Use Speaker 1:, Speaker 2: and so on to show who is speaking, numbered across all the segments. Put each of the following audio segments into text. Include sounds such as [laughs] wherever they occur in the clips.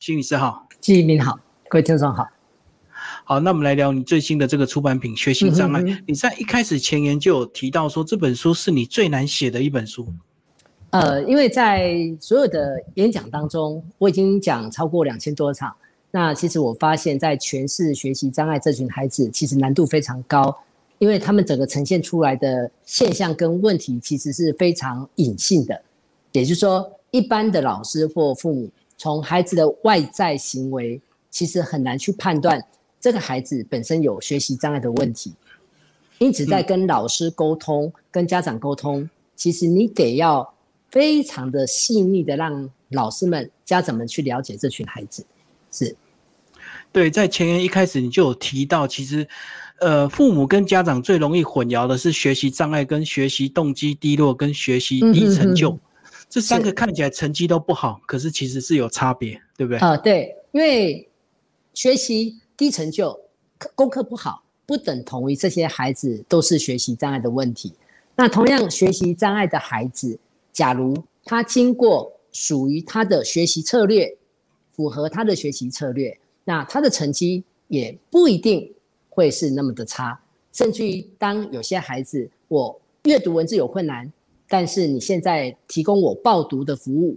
Speaker 1: 心理师好，
Speaker 2: 季一鸣好，各位听众好。
Speaker 1: 好，那我们来聊你最新的这个出版品《学习障碍》。你在一开始前言就有提到说，这本书是你最难写的一本书。
Speaker 2: 呃，因为在所有的演讲当中，我已经讲超过两千多场。那其实我发现，在诠释学习障碍这群孩子，其实难度非常高，因为他们整个呈现出来的现象跟问题，其实是非常隐性的。也就是说，一般的老师或父母。从孩子的外在行为，其实很难去判断这个孩子本身有学习障碍的问题。因此，在跟老师沟通、跟家长沟通，其实你得要非常的细腻的让老师们、家长们去了解这群孩子。是，
Speaker 1: 对，在前言一开始你就有提到，其实，呃，父母跟家长最容易混淆的是学习障碍、跟学习动机低落、跟学习低成就。这三个看起来成绩都不好，可是其实是有差别，对不对？
Speaker 2: 啊，对，因为学习低成就、功课不好，不等同于这些孩子都是学习障碍的问题。那同样，学习障碍的孩子，假如他经过属于他的学习策略，符合他的学习策略，那他的成绩也不一定会是那么的差。甚至于，当有些孩子我阅读文字有困难。但是你现在提供我报读的服务，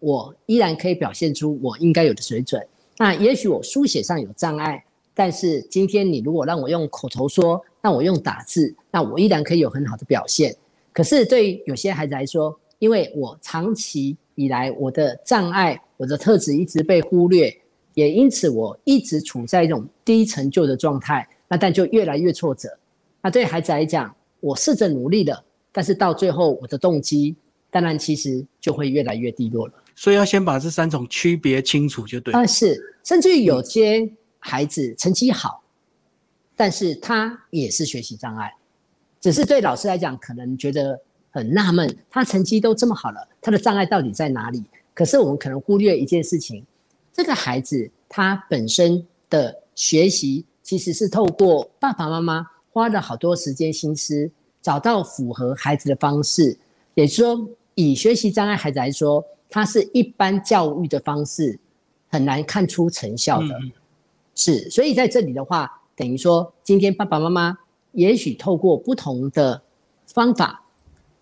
Speaker 2: 我依然可以表现出我应该有的水准。那也许我书写上有障碍，但是今天你如果让我用口头说，让我用打字，那我依然可以有很好的表现。可是对于有些孩子来说，因为我长期以来我的障碍、我的特质一直被忽略，也因此我一直处在一种低成就的状态，那但就越来越挫折。那对孩子来讲，我试着努力了。但是到最后，我的动机当然其实就会越来越低落了。
Speaker 1: 所以要先把这三种区别清楚就对。
Speaker 2: 但，是，甚至于有些孩子成绩好，但是他也是学习障碍，只是对老师来讲可能觉得很纳闷，他成绩都这么好了，他的障碍到底在哪里？可是我们可能忽略一件事情，这个孩子他本身的学习其实是透过爸爸妈妈花了好多时间心思。找到符合孩子的方式，也就是说，以学习障碍孩子来说，他是一般教育的方式很难看出成效的，是。所以在这里的话，等于说，今天爸爸妈妈也许透过不同的方法，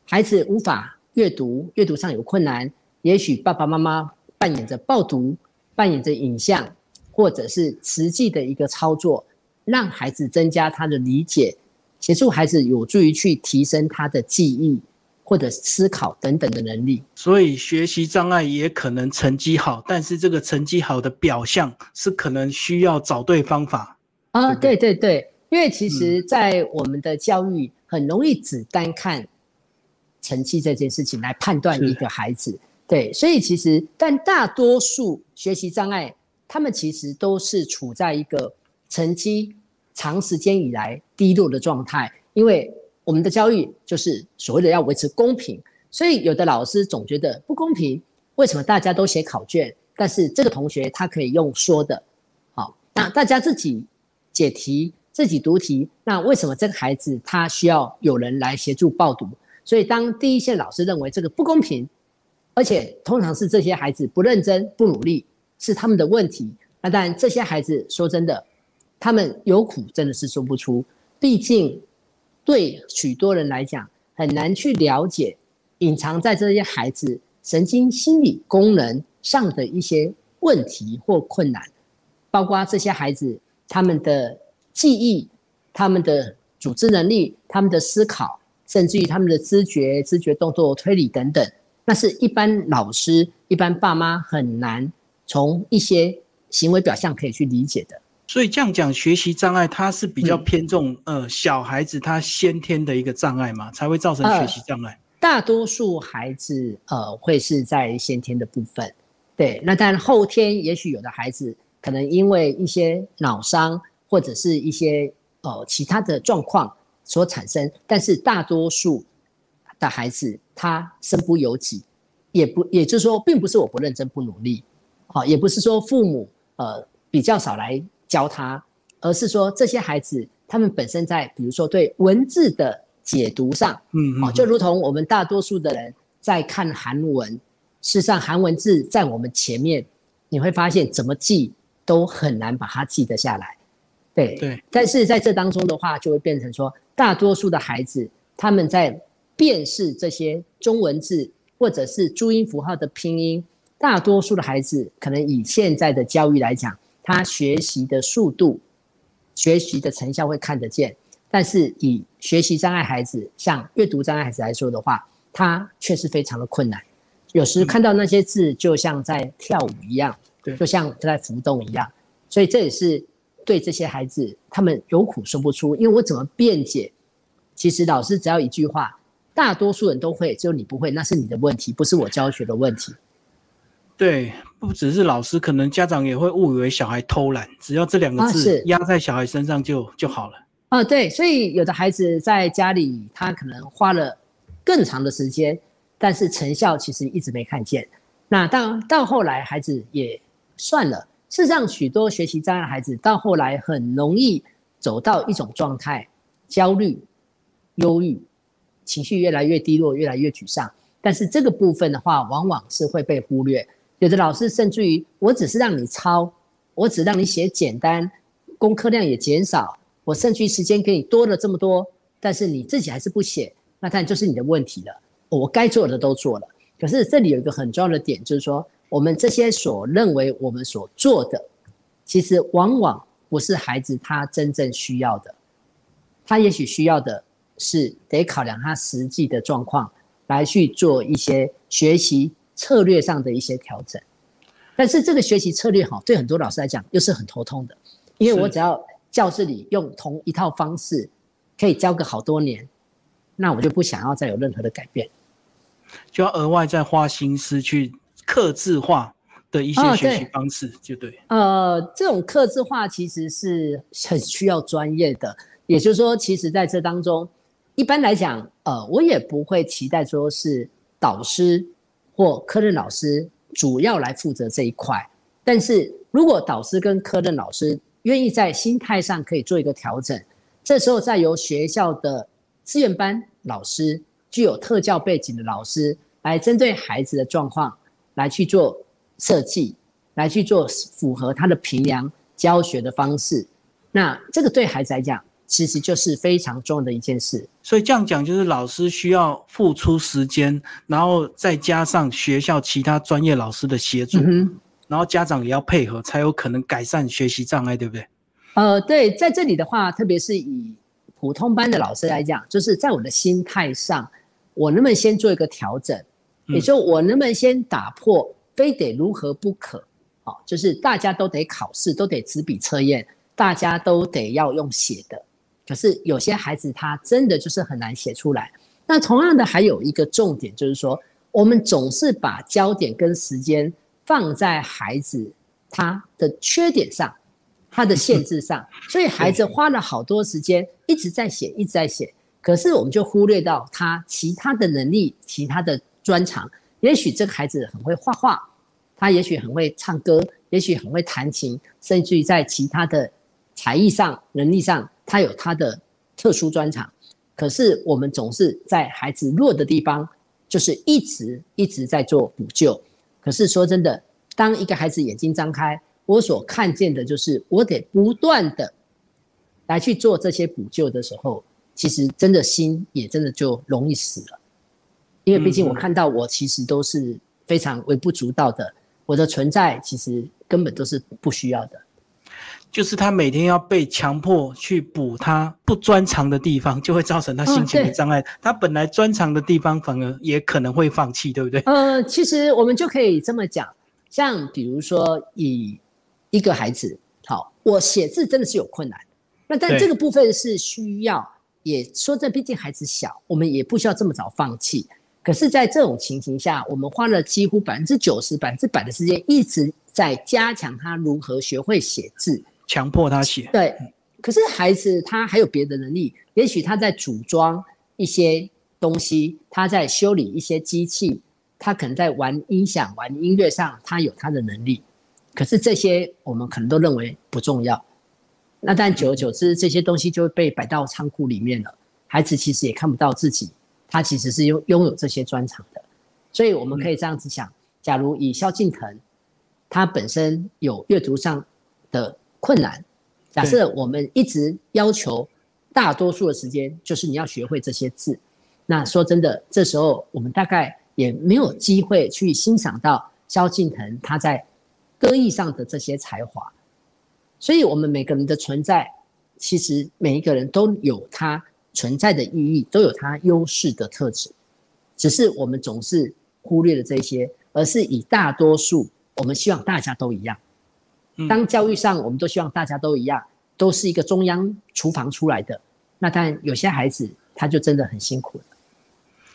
Speaker 2: 孩子无法阅读，阅读上有困难，也许爸爸妈妈扮演着报读，扮演着影像，或者是实际的一个操作，让孩子增加他的理解。协助孩子有助于去提升他的记忆或者思考等等的能力。
Speaker 1: 所以学习障碍也可能成绩好，但是这个成绩好的表象是可能需要找对方法。
Speaker 2: 啊，对对对，因为其实，在我们的教育很容易只单看成绩这件事情来判断一个孩子。对，所以其实，但大多数学习障碍，他们其实都是处在一个成绩。长时间以来低落的状态，因为我们的教育就是所谓的要维持公平，所以有的老师总觉得不公平。为什么大家都写考卷，但是这个同学他可以用说的？好，那大家自己解题、自己读题，那为什么这个孩子他需要有人来协助报读？所以当第一线老师认为这个不公平，而且通常是这些孩子不认真、不努力是他们的问题。那但这些孩子说真的。他们有苦真的是说不出，毕竟对许多人来讲很难去了解隐藏在这些孩子神经心理功能上的一些问题或困难，包括这些孩子他们的记忆、他们的组织能力、他们的思考，甚至于他们的知觉、知觉动作推理等等，那是一般老师、一般爸妈很难从一些行为表象可以去理解的。
Speaker 1: 所以这样讲，学习障碍它是比较偏重呃小孩子他先天的一个障碍嘛，才会造成学习障碍。
Speaker 2: 大多数孩子呃会是在先天的部分，对。那但后天也许有的孩子可能因为一些脑伤或者是一些呃其他的状况所产生，但是大多数的孩子他身不由己，也不也就是说，并不是我不认真不努力，好，也不是说父母呃比较少来。教他，而是说这些孩子他们本身在，比如说对文字的解读上，嗯，哦，就如同我们大多数的人在看韩文，事实上韩文字在我们前面，你会发现怎么记都很难把它记得下来。对
Speaker 1: 对，
Speaker 2: 但是在这当中的话，就会变成说，大多数的孩子他们在辨识这些中文字或者是注音符号的拼音，大多数的孩子可能以现在的教育来讲，他学习的速度、学习的成效会看得见，但是以学习障碍孩子，像阅读障碍孩子来说的话，他却是非常的困难。有时看到那些字，就像在跳舞一样，
Speaker 1: 对，
Speaker 2: 就像在浮动一样，所以这也是。对这些孩子，他们有苦说不出，因为我怎么辩解？其实老师只要一句话，大多数人都会，只有你不会，那是你的问题，不是我教学的问题。
Speaker 1: 对，不只是老师，可能家长也会误以为小孩偷懒，只要这两个字压在小孩身上就就好了。
Speaker 2: 啊，对，所以有的孩子在家里，他可能花了更长的时间，但是成效其实一直没看见。那到到后来，孩子也算了。事实上，许多学习障碍孩子到后来很容易走到一种状态：焦虑、忧郁，情绪越来越低落，越来越沮丧。但是这个部分的话，往往是会被忽略。有的老师甚至于，我只是让你抄，我只让你写简单，功课量也减少，我甚至于时间给你多了这么多，但是你自己还是不写，那当然就是你的问题了。我该做的都做了，可是这里有一个很重要的点，就是说。我们这些所认为我们所做的，其实往往不是孩子他真正需要的。他也许需要的是得考量他实际的状况，来去做一些学习策略上的一些调整。但是这个学习策略哈，对很多老师来讲又是很头痛的，因为我只要教室里用同一套方式可以教个好多年，那我就不想要再有任何的改变，
Speaker 1: 就要额外再花心思去。刻字化的一些学习方式，就对。
Speaker 2: 呃，这种刻字化其实是很需要专业的，也就是说，其实在这当中，一般来讲，呃，我也不会期待说是导师或科任老师主要来负责这一块。但是如果导师跟科任老师愿意在心态上可以做一个调整，这时候再由学校的志愿班老师、具有特教背景的老师来针对孩子的状况。来去做设计，来去做符合他的平量教学的方式，那这个对孩子来讲，其实就是非常重要的一件事。
Speaker 1: 所以这样讲，就是老师需要付出时间，然后再加上学校其他专业老师的协助，然后家长也要配合，才有可能改善学习障碍，对不对？
Speaker 2: 呃，对，在这里的话，特别是以普通班的老师来讲，就是在我的心态上，我能不能先做一个调整？也就我能不能先打破非得如何不可？好，就是大家都得考试，都得纸笔测验，大家都得要用写的。可是有些孩子他真的就是很难写出来。那同样的还有一个重点，就是说我们总是把焦点跟时间放在孩子他的缺点上，他的限制上，所以孩子花了好多时间一直在写，一直在写。可是我们就忽略到他其他的能力，其他的。专长，也许这个孩子很会画画，他也许很会唱歌，也许很会弹琴，甚至于在其他的才艺上、能力上，他有他的特殊专长。可是我们总是在孩子弱的地方，就是一直一直在做补救。可是说真的，当一个孩子眼睛张开，我所看见的就是我得不断的来去做这些补救的时候，其实真的心也真的就容易死了。因为毕竟我看到我其实都是非常微不足道的，我的存在其实根本都是不需要的。
Speaker 1: 就是他每天要被强迫去补他不专长的地方，就会造成他心情的障碍。他本来专长的地方反而也可能会放弃，对不对？
Speaker 2: 呃，其实我们就可以这么讲，像比如说以一个孩子，好，我写字真的是有困难，那但这个部分是需要，也说这毕竟孩子小，我们也不需要这么早放弃。可是，在这种情形下，我们花了几乎百分之九十、百分之百的时间，一直在加强他如何学会写字，
Speaker 1: 强迫他写。
Speaker 2: 对，可是孩子他还有别的能力，也许他在组装一些东西，他在修理一些机器，他可能在玩音响、玩音乐上，他有他的能力。可是这些我们可能都认为不重要。那但久而久之，这些东西就被摆到仓库里面了。孩子其实也看不到自己。他其实是拥拥有这些专长的，所以我们可以这样子想：假如以萧敬腾，他本身有阅读上的困难，假设我们一直要求大多数的时间就是你要学会这些字，那说真的，这时候我们大概也没有机会去欣赏到萧敬腾他在歌艺上的这些才华。所以，我们每个人的存在，其实每一个人都有他存在的意义，都有他优势的特质，只是我们总是忽略了这些，而是以大多数。我们希望大家都一样。当教育上，我们都希望大家都一样，都是一个中央厨房出来的。那当然，有些孩子他就真的很辛苦了。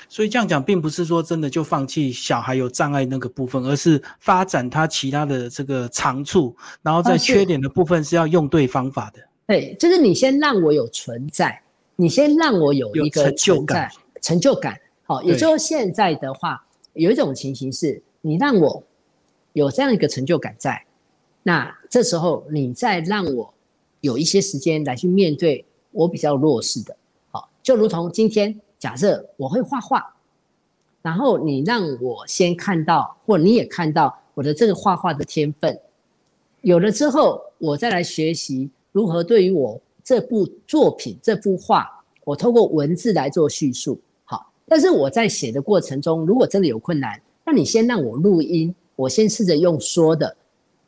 Speaker 1: 所以这样讲，并不是说真的就放弃小孩有障碍那个部分，而是发展他其他的这个长处，然后在缺点的部分是要用对方法的。
Speaker 2: 对，就是你先让我有存在，你先让我有一个
Speaker 1: 成就感，
Speaker 2: 成就感。好，也就是现在的话，有一种情形是，你让我。有这样一个成就感在，那这时候你再让我有一些时间来去面对我比较弱势的，好，就如同今天假设我会画画，然后你让我先看到，或你也看到我的这个画画的天分，有了之后，我再来学习如何对于我这部作品、这幅画，我透过文字来做叙述，好，但是我在写的过程中，如果真的有困难，那你先让我录音。我先试着用说的，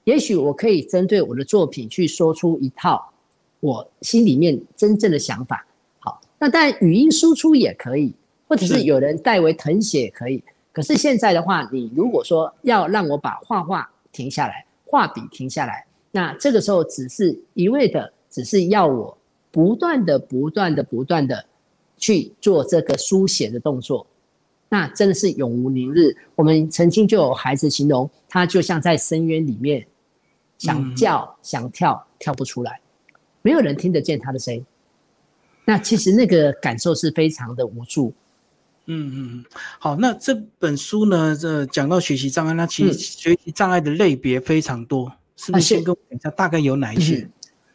Speaker 2: 也许我可以针对我的作品去说出一套我心里面真正的想法。好，那当然语音输出也可以，或者是有人代为誊写也可以。可是现在的话，你如果说要让我把画画停下来，画笔停下来，那这个时候只是一味的，只是要我不断的、不断的、不断的去做这个书写的动作。那真的是永无宁日。我们曾经就有孩子形容，他就像在深渊里面，想叫想跳跳不出来，没有人听得见他的声音。那其实那个感受是非常的无助。
Speaker 1: 嗯嗯好，那这本书呢，这讲到学习障碍，那其实学习障碍的类别非常多，是不是？先跟我讲一下大概有哪一些？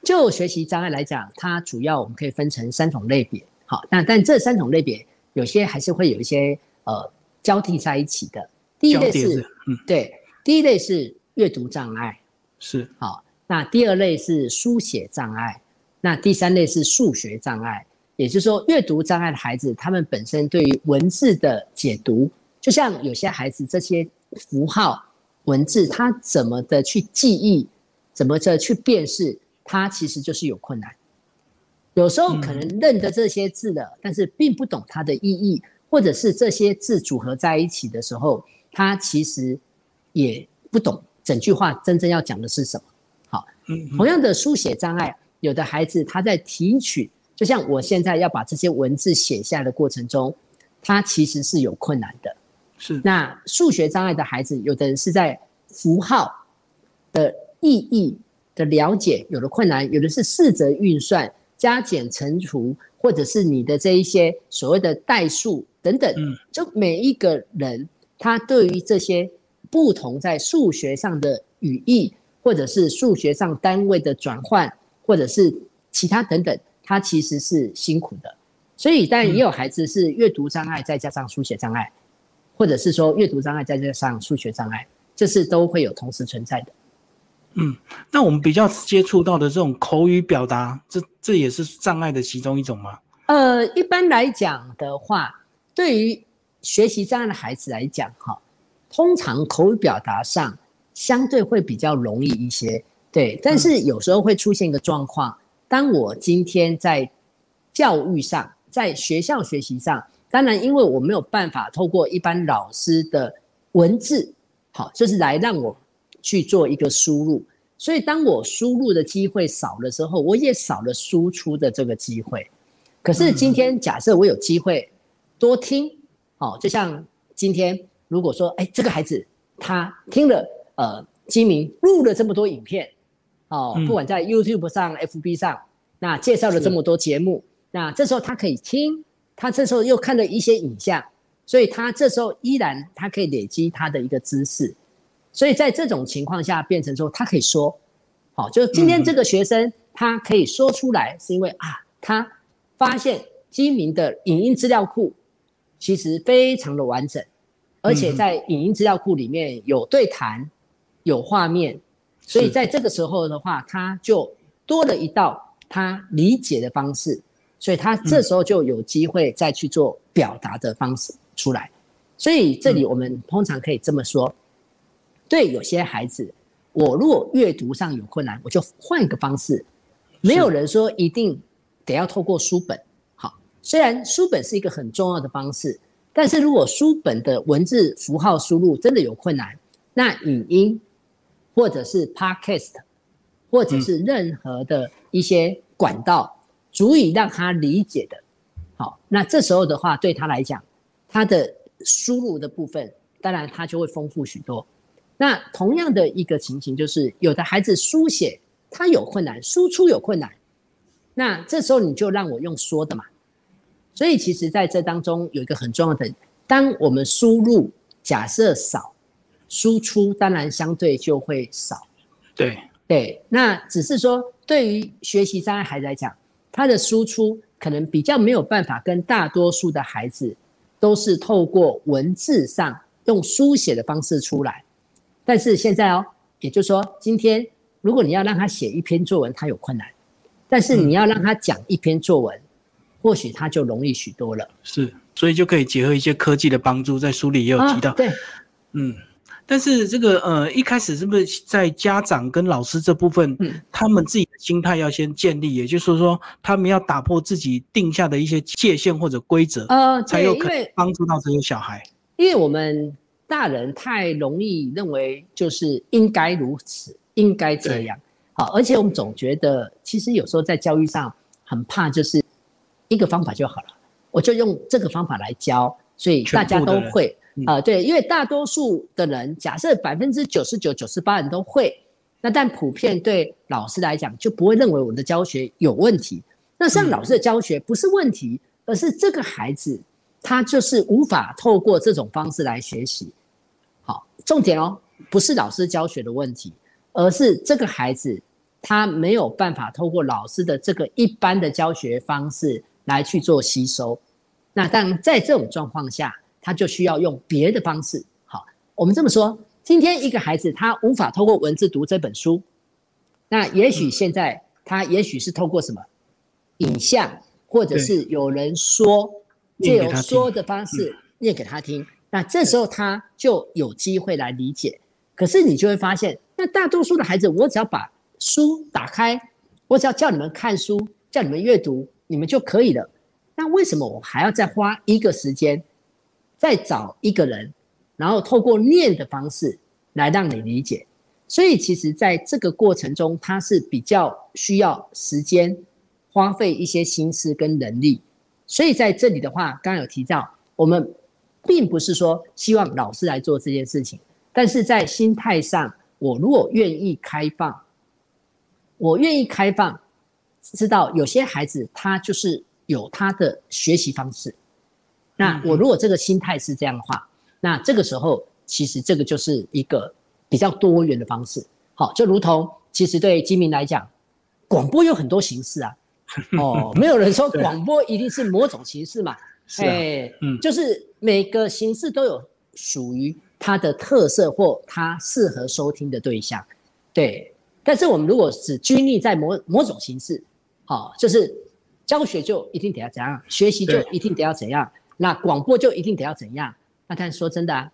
Speaker 2: 就学习障碍来讲，它主要我们可以分成三种类别。好，那但这三种类别有些还是会有一些。呃，交替在一起的，第一类是，嗯，对，第一类是阅读障碍，
Speaker 1: 是，
Speaker 2: 好，那第二类是书写障碍，那第三类是数学障碍，也就是说，阅读障碍的孩子，他们本身对于文字的解读，就像有些孩子这些符号文字，他怎么的去记忆，怎么的去辨识，他其实就是有困难，有时候可能认得这些字的，但是并不懂它的意义。或者是这些字组合在一起的时候，他其实也不懂整句话真正要讲的是什么。好，同样的书写障碍，有的孩子他在提取，就像我现在要把这些文字写下的过程中，他其实是有困难的。
Speaker 1: 是。
Speaker 2: 那数学障碍的孩子，有的人是在符号的意义的了解有了困难，有的是四则运算、加减乘除，或者是你的这一些所谓的代数。等等，就每一个人，他对于这些不同在数学上的语义，或者是数学上单位的转换，或者是其他等等，他其实是辛苦的。所以，但也有孩子是阅读障碍再加上书写障碍，或者是说阅读障碍再加上数学障碍，这是都会有同时存在的。
Speaker 1: 嗯，那我们比较接触到的这种口语表达，这这也是障碍的其中一种吗？
Speaker 2: 呃，一般来讲的话。对于学习障碍的孩子来讲，哈，通常口语表达上相对会比较容易一些，对。但是有时候会出现一个状况，当我今天在教育上，在学校学习上，当然因为我没有办法透过一般老师的文字，好，就是来让我去做一个输入，所以当我输入的机会少了之后，我也少了输出的这个机会。可是今天假设我有机会。多听，哦，就像今天，如果说，哎，这个孩子他听了，呃，基明录了这么多影片，哦，不管在 YouTube 上、FB 上，那介绍了这么多节目，那这时候他可以听，他这时候又看了一些影像，所以他这时候依然他可以累积他的一个知识，所以在这种情况下变成说他可以说，好，就今天这个学生他可以说出来，是因为啊，他发现基民的影音资料库。其实非常的完整，而且在影音资料库里面有对谈，有画面，所以在这个时候的话，他就多了一道他理解的方式，所以他这时候就有机会再去做表达的方式出来。所以这里我们通常可以这么说：，对有些孩子，我如果阅读上有困难，我就换一个方式。没有人说一定得要透过书本。好，虽然书本是一个很重要的方式，但是如果书本的文字符号输入真的有困难，那语音或者是 podcast，或者是任何的一些管道，足以让他理解的。好，那这时候的话，对他来讲，他的输入的部分，当然他就会丰富许多。那同样的一个情形，就是有的孩子书写。他有困难，输出有困难，那这时候你就让我用说的嘛。所以其实在这当中有一个很重要的，当我们输入假设少，输出当然相对就会少。
Speaker 1: 对
Speaker 2: 对，那只是说对于学习障碍孩子来讲，他的输出可能比较没有办法跟大多数的孩子都是透过文字上用书写的方式出来。但是现在哦，也就是说今天。如果你要让他写一篇作文，他有困难；但是你要让他讲一篇作文，或许他就容易许多了。
Speaker 1: 是，所以就可以结合一些科技的帮助，在书里也有提到。
Speaker 2: 对，
Speaker 1: 嗯，但是这个呃，一开始是不是在家长跟老师这部分，他们自己的心态要先建立，也就是说，他们要打破自己定下的一些界限或者规则，呃，才有可能帮助到这些小孩。
Speaker 2: 因为我们大人太容易认为就是应该如此。应该这样，好，而且我们总觉得，其实有时候在教育上很怕，就是一个方法就好了，我就用这个方法来教，所以大家都会啊，对，因为大多数的人，假设百分之九十九、九十八人都会，那但普遍对老师来讲，就不会认为我的教学有问题。那像老师的教学不是问题，而是这个孩子他就是无法透过这种方式来学习。好，重点哦，不是老师教学的问题。而是这个孩子，他没有办法透过老师的这个一般的教学方式来去做吸收。那但在这种状况下，他就需要用别的方式。好，我们这么说，今天一个孩子他无法透过文字读这本书，那也许现在他也许是透过什么影像，或者是有人说借由说的方式念给他听。那这时候他就有机会来理解。可是你就会发现。那大多数的孩子，我只要把书打开，我只要叫你们看书，叫你们阅读，你们就可以了。那为什么我还要再花一个时间，再找一个人，然后透过念的方式来让你理解？所以其实在这个过程中，它是比较需要时间，花费一些心思跟能力。所以在这里的话，刚刚有提到，我们并不是说希望老师来做这件事情，但是在心态上。我如果愿意开放，我愿意开放，知道有些孩子他就是有他的学习方式。那我如果这个心态是这样的话，那这个时候其实这个就是一个比较多元的方式。好，就如同其实对金明来讲，广播有很多形式啊。哦，[laughs] 没有人说广播一定是某种形式嘛。
Speaker 1: 哎，嗯，
Speaker 2: 就是每个形式都有属于。它的特色或它适合收听的对象，对。但是我们如果只拘泥在某某种形式，好，就是教学就一定得要怎样，学习就一定得要怎样，那广播就一定得要怎样。那但说真的啊，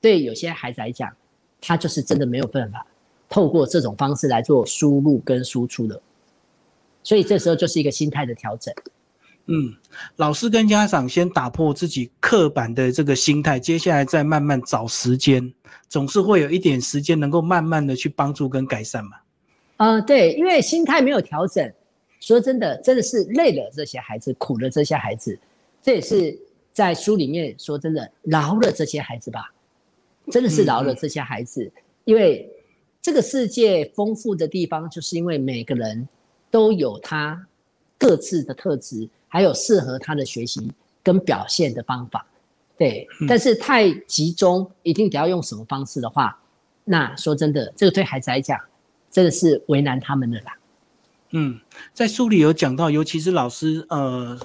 Speaker 2: 对有些孩子来讲，他就是真的没有办法透过这种方式来做输入跟输出的，所以这时候就是一个心态的调整。
Speaker 1: 嗯，老师跟家长先打破自己刻板的这个心态，接下来再慢慢找时间，总是会有一点时间能够慢慢的去帮助跟改善嘛。
Speaker 2: 呃，对，因为心态没有调整，说真的，真的是累了这些孩子，苦了这些孩子，这也是在书里面说真的饶了这些孩子吧，真的是饶了这些孩子，因为这个世界丰富的地方，就是因为每个人都有他各自的特质。还有适合他的学习跟表现的方法，对。但是太集中，一定得要用什么方式的话，那说真的，这个对孩子来讲，真的是为难他们的啦。
Speaker 1: 嗯，在书里有讲到，尤其是老师呃，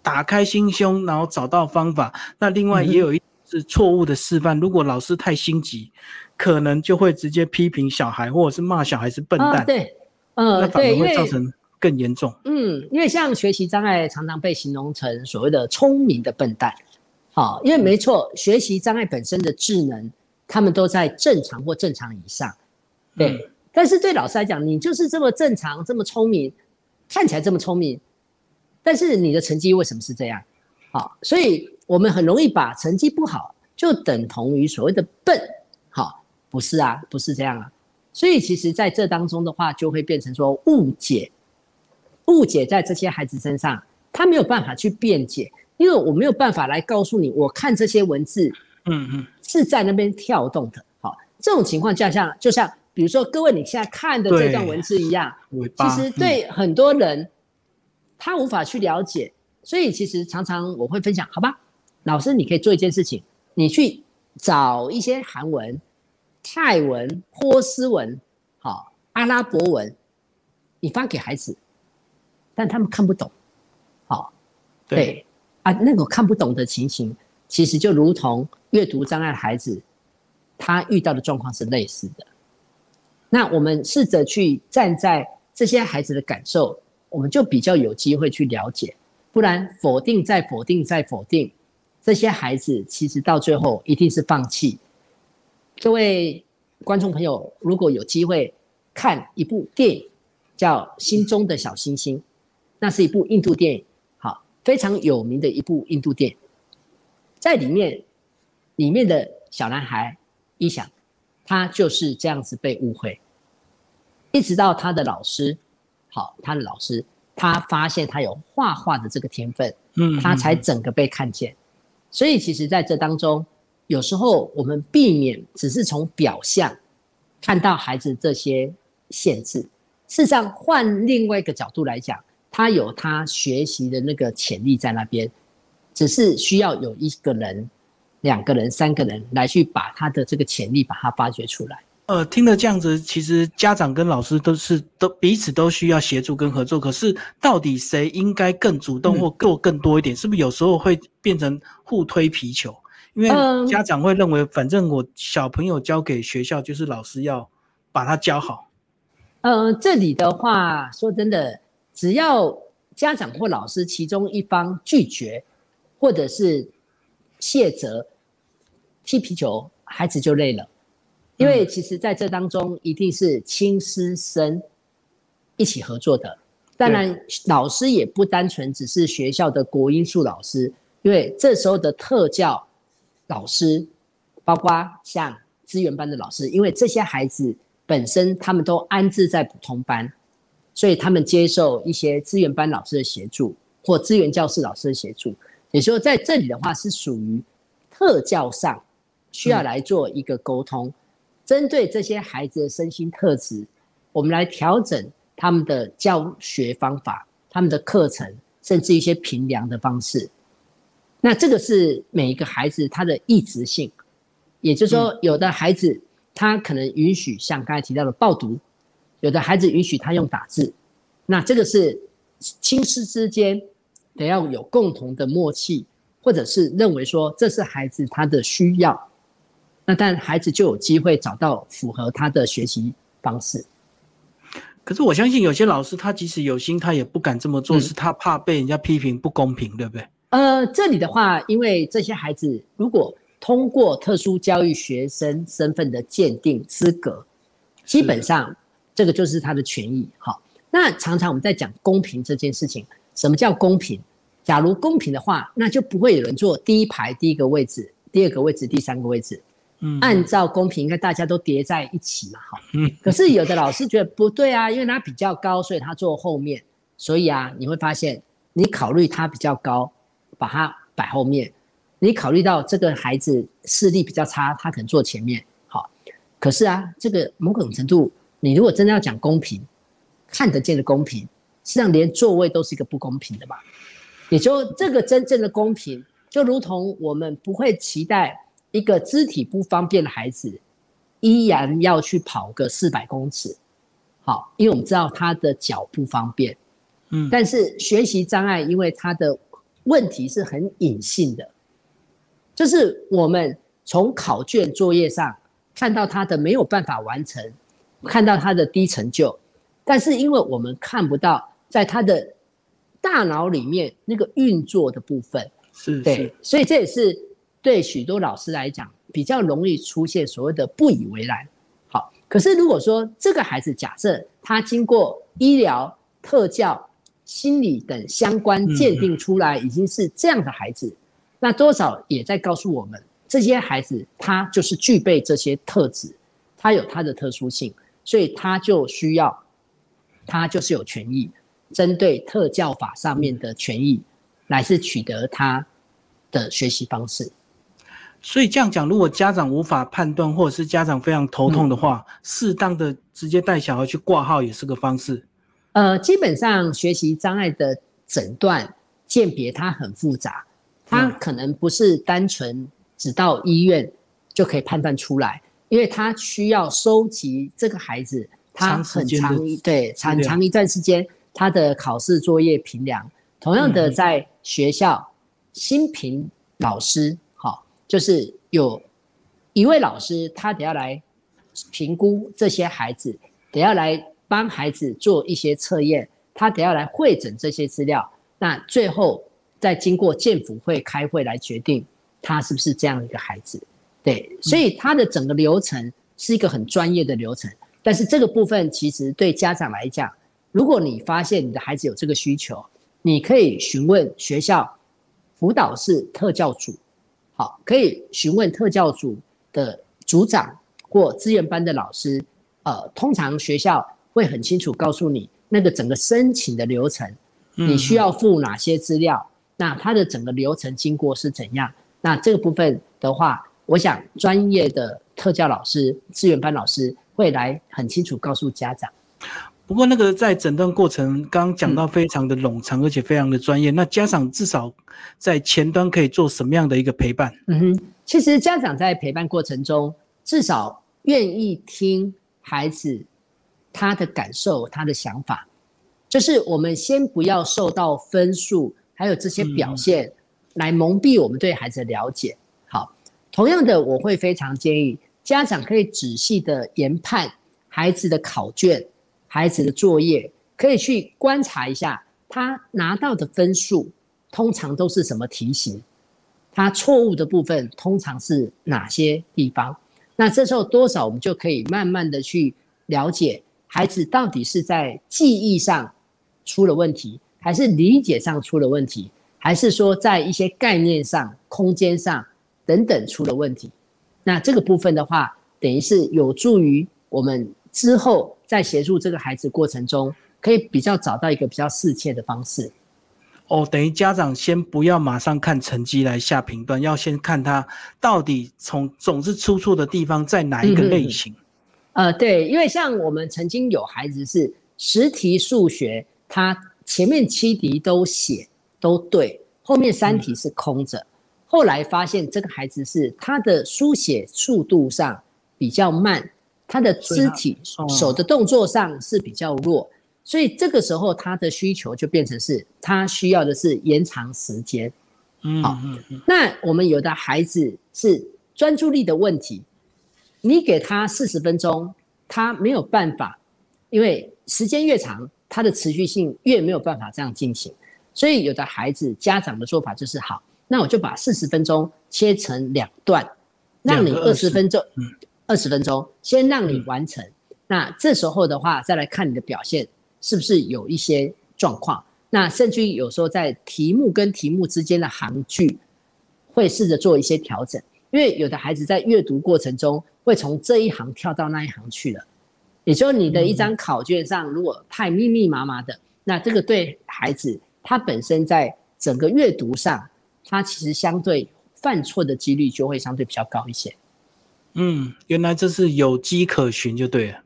Speaker 1: 打开心胸，然后找到方法。那另外也有一是错误的示范。如果老师太心急，可能就会直接批评小孩，或者是骂小孩是笨蛋。
Speaker 2: 对，
Speaker 1: 呃，那反而会造成更严重。
Speaker 2: 嗯，因为像学习障碍常常被形容成所谓的聪明的笨蛋。好，因为没错，学习障碍本身的智能，他们都在正常或正常以上。对，但是对老师来讲，你就是这么正常，这么聪明，看起来这么聪明，但是你的成绩为什么是这样？好，所以我们很容易把成绩不好就等同于所谓的笨。好，不是啊，不是这样啊。所以其实在这当中的话，就会变成说误解，误解在这些孩子身上，他没有办法去辩解。因为我没有办法来告诉你，我看这些文字，嗯嗯，是在那边跳动的。好，这种情况下像就像，比如说各位你现在看的这段文字一样，其实对很多人他无法去了解，所以其实常常我会分享，好吧，老师你可以做一件事情，你去找一些韩文、泰文、波斯文、好阿拉伯文，你发给孩子，但他们看不懂，好，对。啊，那种看不懂的情形，其实就如同阅读障碍孩子，他遇到的状况是类似的。那我们试着去站在这些孩子的感受，我们就比较有机会去了解。不然否定再否定再否定，这些孩子其实到最后一定是放弃。各位观众朋友，如果有机会看一部电影，叫《心中的小星星》，那是一部印度电影。好非常有名的一部印度电影，在里面，里面的小男孩一想，他就是这样子被误会，一直到他的老师，好，他的老师，他发现他有画画的这个天分，嗯，他才整个被看见。所以，其实在这当中，有时候我们避免只是从表象看到孩子这些限制，事实上，换另外一个角度来讲。他有他学习的那个潜力在那边，只是需要有一个人、两个人、三个人来去把他的这个潜力把它发掘出来。
Speaker 1: 呃，听了这样子，其实家长跟老师都是都彼此都需要协助跟合作。可是到底谁应该更主动或做更多一点？是不是有时候会变成互推皮球？因为家长会认为，反正我小朋友交给学校，就是老师要把他教好。
Speaker 2: 呃，这里的话，说真的。只要家长或老师其中一方拒绝，或者是谢责踢皮球，孩子就累了。因为其实在这当中一定是亲师生一起合作的。当然，老师也不单纯只是学校的国音数老师，因为这时候的特教老师，包括像资源班的老师，因为这些孩子本身他们都安置在普通班。所以他们接受一些资源班老师的协助，或资源教室老师的协助。也说在这里的话，是属于特教上需要来做一个沟通，针对这些孩子的身心特质，我们来调整他们的教学方法、他们的课程，甚至一些评量的方式。那这个是每一个孩子他的意志性，也就是说，有的孩子他可能允许像刚才提到的报读。有的孩子允许他用打字，那这个是亲师之间得要有共同的默契，或者是认为说这是孩子他的需要，那但孩子就有机会找到符合他的学习方式。
Speaker 1: 可是我相信有些老师他即使有心，他也不敢这么做，是他怕被人家批评不公平，对不对？
Speaker 2: 呃，这里的话，因为这些孩子如果通过特殊教育学生身份的鉴定资格，基本上。这个就是他的权益，好。那常常我们在讲公平这件事情，什么叫公平？假如公平的话，那就不会有人坐第一排第一个位置，第二个位置，第三个位置。嗯，按照公平，应该大家都叠在一起嘛，哈。嗯。可是有的老师觉得不对啊，因为他比较高，所以他坐后面。所以啊，你会发现，你考虑他比较高，把他摆后面；你考虑到这个孩子视力比较差，他可能坐前面。好。可是啊，这个某种程度。你如果真的要讲公平，看得见的公平，实际上连座位都是一个不公平的吧？也就这个真正的公平，就如同我们不会期待一个肢体不方便的孩子，依然要去跑个四百公尺，好，因为我们知道他的脚不方便，嗯，但是学习障碍，因为他的问题是很隐性的，就是我们从考卷作业上看到他的没有办法完成，看到他的低成就，但是因为我们看不到在他的大脑里面那个运作的部分，
Speaker 1: 是
Speaker 2: 对，所以这也是对许多老师来讲比较容易出现所谓的不以为然。好，可是如果说这个孩子假设他经过医疗、特教、心理等相关鉴定出来，已经是这样的孩子。那多少也在告诉我们，这些孩子他就是具备这些特质，他有他的特殊性，所以他就需要，他就是有权益，针对特教法上面的权益，来是取得他的学习方式。
Speaker 1: 所以这样讲，如果家长无法判断，或者是家长非常头痛的话，适当的直接带小孩去挂号也是个方式。
Speaker 2: 呃，基本上学习障碍的诊断鉴别它很复杂。它可能不是单纯只到医院就可以判断出来，因为他需要收集这个孩子他很长对长长一段时间他的考试作业评量。同样的，在学校新评老师，好，就是有一位老师，他得要来评估这些孩子，得要来帮孩子做一些测验，他得要来会诊这些资料，那最后。再经过建府会开会来决定他是不是这样一个孩子，对，所以它的整个流程是一个很专业的流程。但是这个部分其实对家长来讲，如果你发现你的孩子有这个需求，你可以询问学校辅导室特教组，好，可以询问特教组的组长或资源班的老师。呃，通常学校会很清楚告诉你那个整个申请的流程，你需要附哪些资料。那它的整个流程经过是怎样？那这个部分的话，我想专业的特教老师、资源班老师会来很清楚告诉家长。
Speaker 1: 不过那个在诊断过程刚刚讲到非常的冗长，而且非常的专业。那家长至少在前端可以做什么样的一个陪伴？
Speaker 2: 嗯哼，其实家长在陪伴过程中，至少愿意听孩子他的感受、他的想法，就是我们先不要受到分数。还有这些表现来蒙蔽我们对孩子的了解。同样的，我会非常建议家长可以仔细的研判孩子的考卷、孩子的作业，可以去观察一下他拿到的分数通常都是什么题型，他错误的部分通常是哪些地方。那这时候多少我们就可以慢慢的去了解孩子到底是在记忆上出了问题。还是理解上出了问题，还是说在一些概念上、空间上等等出了问题？那这个部分的话，等于是有助于我们之后在协助这个孩子过程中，可以比较找到一个比较适切的方式。
Speaker 1: 哦，等于家长先不要马上看成绩来下评断，要先看他到底从总是出错的地方在哪一个类型。
Speaker 2: 呃，对，因为像我们曾经有孩子是十题数学，他。前面七题都写都对，后面三题是空着。后来发现这个孩子是他的书写速度上比较慢，他的肢体手的动作上是比较弱，所以这个时候他的需求就变成是他需要的是延长时间。好，那我们有的孩子是专注力的问题，你给他四十分钟，他没有办法，因为时间越长。他的持续性越没有办法这样进行，所以有的孩子家长的做法就是好，那我就把四十分钟切成两段，让你二十分钟，二十分钟先让你完成。那这时候的话，再来看你的表现是不是有一些状况。那甚至于有时候在题目跟题目之间的行距，会试着做一些调整，因为有的孩子在阅读过程中会从这一行跳到那一行去了。也就是你的一张考卷上，如果太密密麻麻的，那这个对孩子他本身在整个阅读上，他其实相对犯错的几率就会相对比较高一些。
Speaker 1: 嗯，原来这是有迹可循，就对了。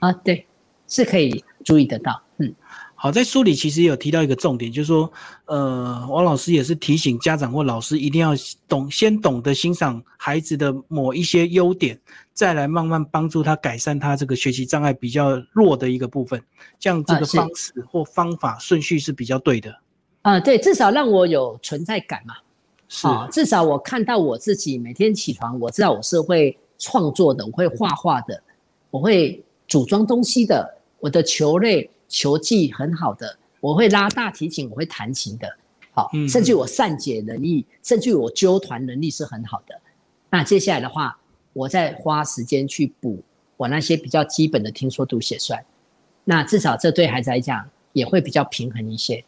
Speaker 2: 啊，对，是可以注意得到。嗯。
Speaker 1: 好，在书里其实有提到一个重点，就是说，呃，王老师也是提醒家长或老师一定要懂，先懂得欣赏孩子的某一些优点，再来慢慢帮助他改善他这个学习障碍比较弱的一个部分，这样这个方式或方法顺序是比较对的。
Speaker 2: 啊，对，至少让我有存在感嘛。
Speaker 1: 是
Speaker 2: 啊，至少我看到我自己每天起床，我知道我是会创作的，我会画画的，我会组装东西的，我的球类球技很好的，我会拉大提琴，我会弹琴的，好，
Speaker 1: 嗯
Speaker 2: 甚至我善解人意，甚至我纠团能力是很好的。那接下来的话，我再花时间去补我那些比较基本的听说读写算，那至少这对孩子来讲也会比较平衡一些。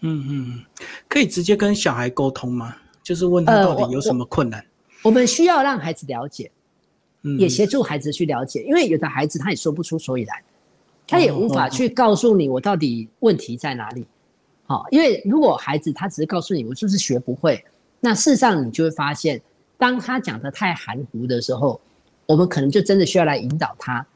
Speaker 1: 嗯嗯，嗯可以直接跟小孩沟通吗？就是问他到底有什么困难？
Speaker 2: 我们需要让孩子了解，
Speaker 1: 嗯，
Speaker 2: 也协助孩子去了解，因为有的孩子他也说不出所以然，他也无
Speaker 1: 哦
Speaker 2: 法去告诉你我到底问题在哪里。好，因为如果孩子他只是告诉你我就是学不会，那事实上你就会发现，当他讲的太含糊的时候，我们可能就真的需要来引导他，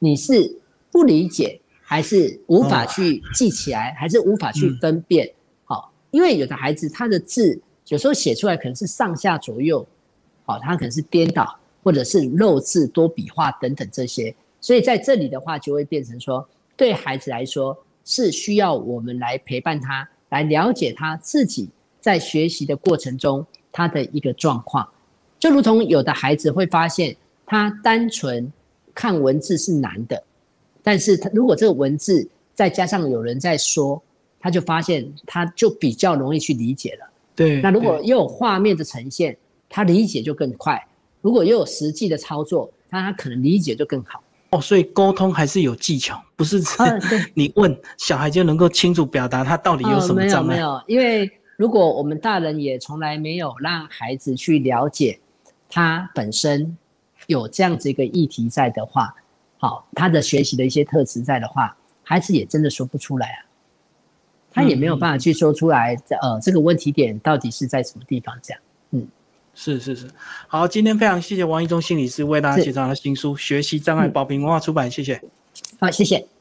Speaker 2: 你是不理解，[laughs] 还是无法去记起来，还是无法去分辨？好，因为有的孩子他的字有时候写出来可能是上下左右，好，他可能是颠倒，或者是漏字、多笔画等等这些，所以在这里的话就会变成说，对孩子来说是需要我们来陪伴他，来了解他自己在学习的过程中他的一个状况，就如同有的孩子会发现他单纯看文字是难的，但是他如果这个文字再加上有人在说，他就发现他就比较容易去理解了。
Speaker 1: 对。
Speaker 2: 那如果又有画面的呈现，他理解就更快；如果又有实际的操作，那他可能理解就更好。
Speaker 1: 哦，所以沟通还是有技巧，不是 [laughs] 你问小孩就能够清楚表达他到底有
Speaker 2: 哦
Speaker 1: 什么
Speaker 2: 没有
Speaker 1: 障碍。
Speaker 2: 没有，因为如果我们大人也从来没有让孩子去了解他本身有这样子一个议题在的话，好，他的学习的一些特质在的话，孩子也真的说不出来啊，他也没有办法去说出来，呃，这个问题点到底是在什么地方这样。
Speaker 1: 嗯是是是，好，今天非常谢谢王一中心理师为大家
Speaker 2: 是
Speaker 1: 介绍他的新书《学习障碍》，
Speaker 2: 嗯
Speaker 1: 宝瓶文化出版，谢谢。
Speaker 2: 好，谢谢。